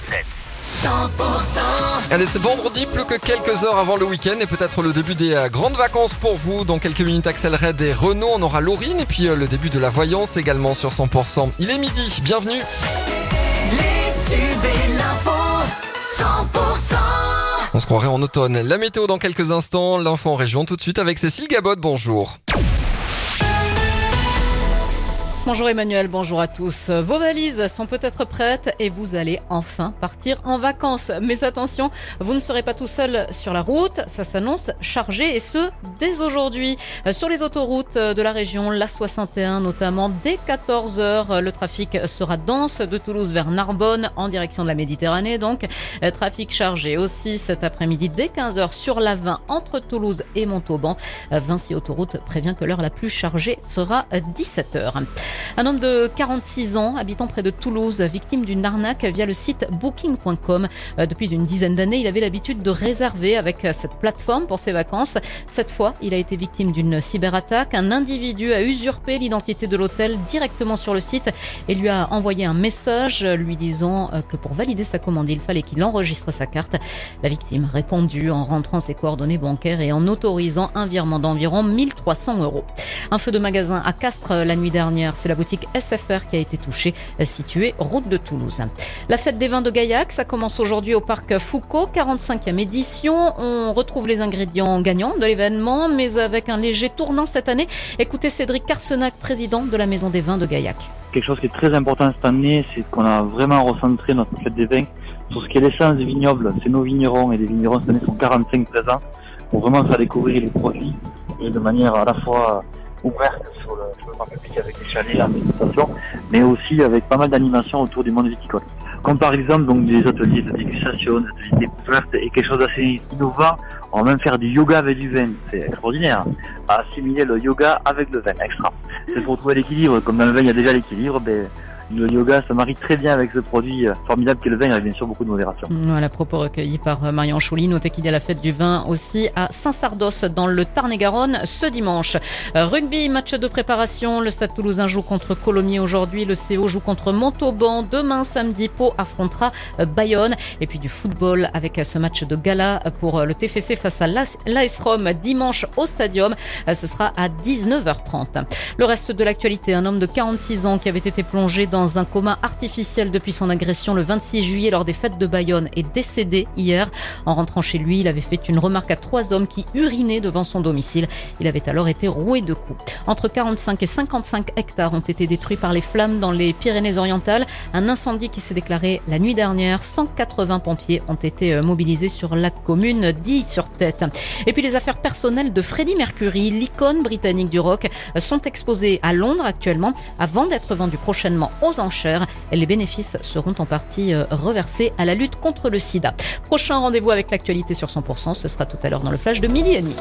100% 100% Allez, c'est vendredi, plus que quelques heures avant le week-end et peut-être le début des euh, grandes vacances pour vous. Dans quelques minutes, Axel Red et Renault, on aura Laurine et puis euh, le début de la voyance également sur 100%. Il est midi, bienvenue. Les tubes et l'info 100% On se croirait en automne. La météo dans quelques instants, l'info en région tout de suite avec Cécile Gabot, bonjour. Bonjour Emmanuel, bonjour à tous. Vos valises sont peut-être prêtes et vous allez enfin partir en vacances. Mais attention, vous ne serez pas tout seul sur la route. Ça s'annonce chargé et ce, dès aujourd'hui. Sur les autoroutes de la région, la 61 notamment, dès 14h, le trafic sera dense de Toulouse vers Narbonne en direction de la Méditerranée. Donc, trafic chargé aussi cet après-midi dès 15h sur la 20 entre Toulouse et Montauban. Vinci Autoroute prévient que l'heure la plus chargée sera 17h. Un homme de 46 ans, habitant près de Toulouse, victime d'une arnaque via le site booking.com. Euh, Depuis une dizaine d'années, il avait l'habitude de réserver avec cette plateforme pour ses vacances. Cette fois, il a été victime d'une cyberattaque. Un individu a usurpé l'identité de l'hôtel directement sur le site et lui a envoyé un message lui disant euh, que pour valider sa commande, il fallait qu'il enregistre sa carte. La victime a répondu en rentrant ses coordonnées bancaires et en autorisant un virement d'environ 1300 euros. Un feu de magasin à Castres la nuit dernière. C'est la boutique SFR qui a été touchée, située route de Toulouse. La fête des vins de Gaillac, ça commence aujourd'hui au parc Foucault, 45e édition. On retrouve les ingrédients gagnants de l'événement, mais avec un léger tournant cette année. Écoutez Cédric Carsenac, président de la Maison des vins de Gaillac. Quelque chose qui est très important cette année, c'est qu'on a vraiment recentré notre fête des vins sur ce qui est l'essence des vignobles. C'est nos vignerons et les vignerons cette année sont 45 présents pour vraiment faire découvrir les produits de manière à la fois ouverte sur le, sur le grand public avec des chalets, la dégustation, mais aussi avec pas mal d'animations autour du monde viticole. Comme par exemple donc des ateliers de dégustation, des ateliers de découverte et quelque chose d'assez innovant, on va même faire du yoga avec du vin. C'est extraordinaire. À assimiler le yoga avec le vin, extra. C'est pour trouver l'équilibre. Comme dans le vin, il y a déjà l'équilibre, ben, le yoga se marie très bien avec ce produit euh, formidable qu'est le vin, avec bien sûr beaucoup de modération. Voilà, propos recueillis par euh, Marion Chouli. Notez qu'il y a la fête du vin aussi à Saint-Sardos dans le Tarn-et-Garonne ce dimanche. Euh, Rugby, match de préparation. Le Stade Toulousain joue contre Colomiers aujourd'hui. Le CO joue contre Montauban. Demain, samedi, Pau affrontera Bayonne. Et puis du football avec ce match de gala pour le TFC face à l'AS Rome dimanche au Stadium. Ce sera à 19h30. Le reste de l'actualité, un homme de 46 ans qui avait été plongé dans un coma artificiel depuis son agression le 26 juillet lors des fêtes de Bayonne est décédé hier. En rentrant chez lui, il avait fait une remarque à trois hommes qui urinaient devant son domicile. Il avait alors été roué de coups. Entre 45 et 55 hectares ont été détruits par les flammes dans les Pyrénées-Orientales. Un incendie qui s'est déclaré la nuit dernière. 180 pompiers ont été euh, mobilisés sur la commune d'Ille sur tête. Et puis les affaires personnelles de Freddie Mercury, l'icône britannique du rock, euh, sont exposées à Londres actuellement avant d'être vendues prochainement enchères. Les bénéfices seront en partie euh, reversés à la lutte contre le sida. Prochain rendez-vous avec l'actualité sur 100%, ce sera tout à l'heure dans le flash de midi et demi.